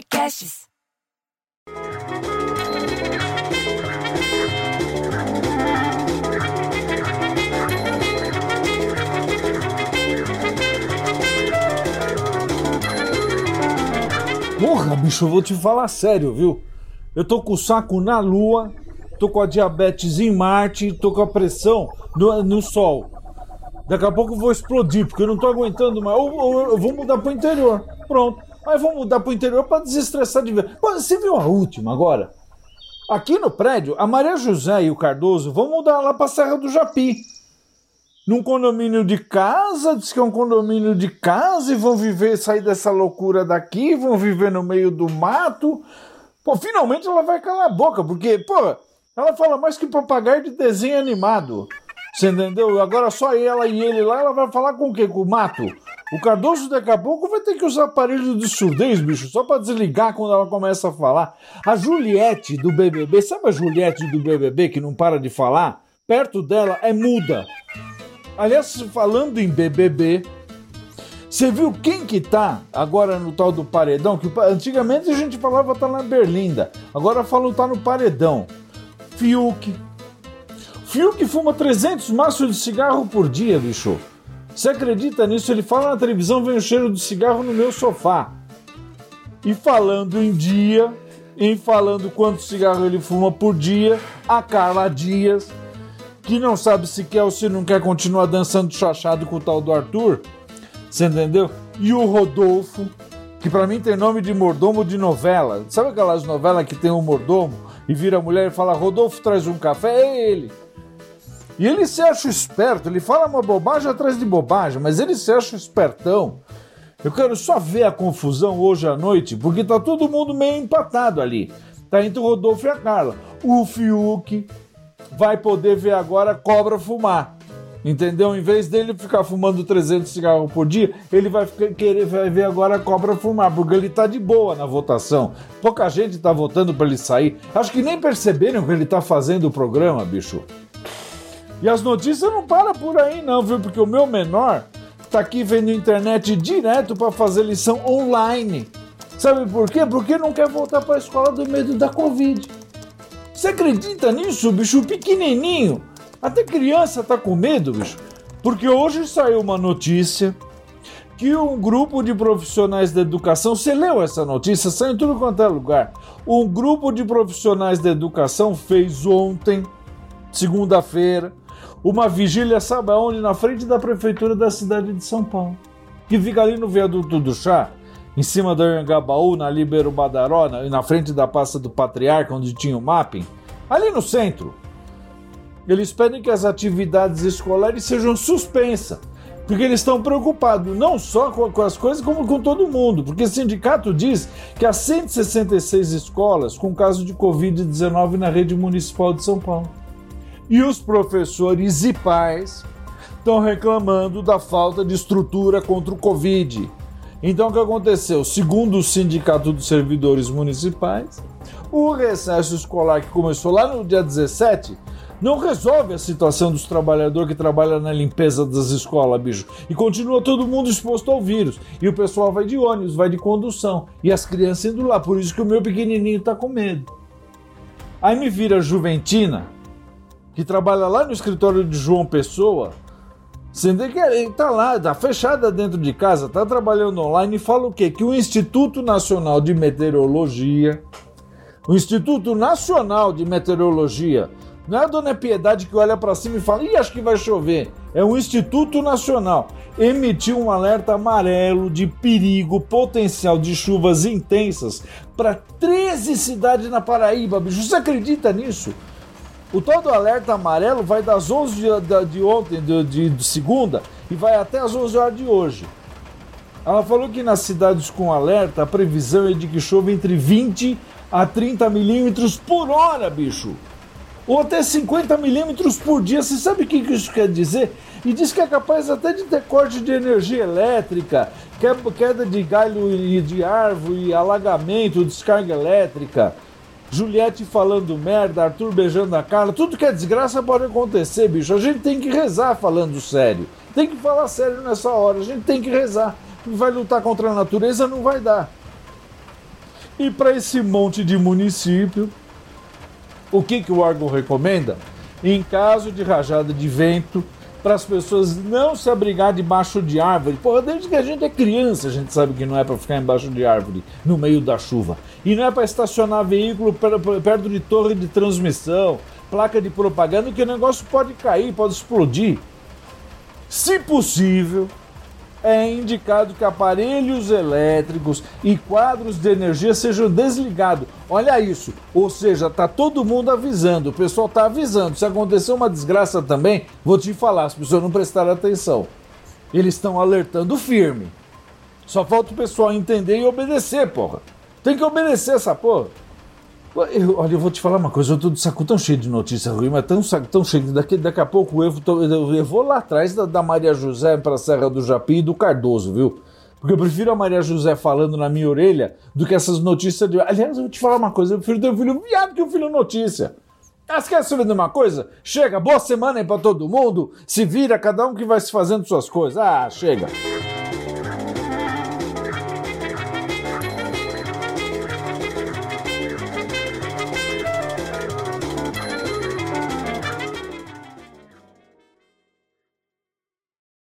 podcasts. Porra, bicho, eu vou te falar sério, viu? Eu tô com o saco na lua, tô com a diabetes em Marte, tô com a pressão no, no sol. Daqui a pouco eu vou explodir, porque eu não tô aguentando mais. Ou, ou eu vou mudar pro interior. Pronto. Mas vou mudar pro interior pra desestressar de vez. Pô, Você viu a última agora? Aqui no prédio, a Maria José e o Cardoso vão mudar lá pra Serra do Japi. Num condomínio de casa, diz que é um condomínio de casa e vão viver, sair dessa loucura daqui, vão viver no meio do mato. Pô, finalmente ela vai calar a boca, porque, pô, ela fala mais que papagaio de desenho animado. Você entendeu? Agora só ela e ele lá, ela vai falar com o quê? Com o mato? O Cardoso daqui a pouco vai ter que usar aparelho de surdez, bicho, só pra desligar quando ela começa a falar. A Juliette do BBB, sabe a Juliette do BBB que não para de falar? Perto dela é muda. Aliás, falando em BBB, você viu quem que tá agora no tal do paredão? Que antigamente a gente falava tá na Berlinda, agora falam tá no paredão. Fiuk. Fiuk fuma 300 maços de cigarro por dia, bicho. Você acredita nisso? Ele fala na televisão, vem o cheiro de cigarro no meu sofá. E falando em dia, em falando quanto cigarro ele fuma por dia, a Carla Dias, que não sabe se quer ou se não quer continuar dançando chachado com o tal do Arthur, você entendeu? E o Rodolfo, que pra mim tem nome de mordomo de novela. Sabe aquelas novelas que tem um mordomo e vira a mulher e fala: Rodolfo traz um café? É ele. E ele se acha esperto, ele fala uma bobagem atrás de bobagem, mas ele se acha espertão. Eu quero só ver a confusão hoje à noite, porque tá todo mundo meio empatado ali. Tá entre o Rodolfo e a Carla. O Fiuk vai poder ver agora cobra fumar. Entendeu? Em vez dele ficar fumando 300 cigarros por dia, ele vai ficar- querer vai ver agora a cobra fumar, porque ele tá de boa na votação. Pouca gente tá votando para ele sair. Acho que nem perceberam que ele tá fazendo o programa, bicho. E as notícias não param por aí, não, viu? Porque o meu menor tá aqui vendo internet direto para fazer lição online. Sabe por quê? Porque não quer voltar para a escola do medo da Covid. Você acredita nisso, bicho? Pequenininho. Até criança tá com medo, bicho. Porque hoje saiu uma notícia que um grupo de profissionais da educação, você leu essa notícia? Saiu em tudo quanto é lugar. Um grupo de profissionais da educação fez ontem, segunda-feira, uma vigília, sabe aonde? Na frente da prefeitura da cidade de São Paulo. Que fica ali no viaduto do chá, em cima da Anhangabaú, na Libero Badaró, na, na frente da Praça do Patriarca, onde tinha o mapping. Ali no centro. Eles pedem que as atividades escolares sejam suspensas. Porque eles estão preocupados não só com, com as coisas, como com todo mundo. Porque o sindicato diz que há 166 escolas com caso de Covid-19 na rede municipal de São Paulo. E os professores e pais estão reclamando da falta de estrutura contra o Covid. Então o que aconteceu? Segundo o Sindicato dos Servidores Municipais, o recesso escolar que começou lá no dia 17 não resolve a situação dos trabalhadores que trabalham na limpeza das escolas, bicho. E continua todo mundo exposto ao vírus. E o pessoal vai de ônibus, vai de condução. E as crianças indo lá. Por isso que o meu pequenininho tá com medo. Aí me vira Juventina, que trabalha lá no escritório de João Pessoa, sendo que ele tá lá, tá fechada dentro de casa, tá trabalhando online e fala o quê? Que o Instituto Nacional de Meteorologia, o Instituto Nacional de Meteorologia, não é a Dona Piedade que olha para cima e fala, ih, acho que vai chover. É o Instituto Nacional. Emitiu um alerta amarelo de perigo potencial de chuvas intensas para 13 cidades na Paraíba, bicho. Você acredita nisso? O tal do alerta amarelo vai das 11 de, de ontem, de, de- de segunda, e vai até as 11 horas de hoje. Ela falou que nas cidades com alerta, a previsão é de que chova entre 20 a 30 milímetros por hora, bicho. Ou até 50 milímetros por dia. Você sabe o que isso quer dizer? E diz que é capaz até de ter corte de energia elétrica, que- queda de galho e de árvore, alagamento, descarga elétrica. Juliette falando merda, Arthur beijando a Carla, tudo que é desgraça pode acontecer, bicho. A gente tem que rezar falando sério. Tem que falar sério nessa hora, a gente tem que rezar. Vai lutar contra a natureza, não vai dar. E para esse monte de município, o que, que o órgão recomenda? Em caso de rajada de vento, para as pessoas não se abrigar debaixo de árvore. Porra, desde que a gente é criança, a gente sabe que não é para ficar embaixo de árvore no meio da chuva. E não é para estacionar veículo perto de torre de transmissão, placa de propaganda, que o negócio pode cair, pode explodir. Se possível, é indicado que aparelhos elétricos e quadros de energia sejam desligados. Olha isso, ou seja, tá todo mundo avisando, o pessoal tá avisando. Se acontecer uma desgraça também, vou te falar, as pessoas não prestaram atenção. Eles estão alertando firme. Só falta o pessoal entender e obedecer, porra. Tem que obedecer essa porra. Eu, olha, eu vou te falar uma coisa, eu tô de saco tão cheio de notícia ruim, mas tão, tão cheio, daqui, daqui a pouco eu, tô, eu vou lá atrás da, da Maria José para a Serra do Japi e do Cardoso, viu? Porque eu prefiro a Maria José falando na minha orelha do que essas notícias de. Aliás, eu vou te falar uma coisa, eu prefiro ter um filho viado que um filho notícia. Você quer saber de uma coisa? Chega, boa semana aí pra todo mundo. Se vira, cada um que vai se fazendo suas coisas. Ah, chega.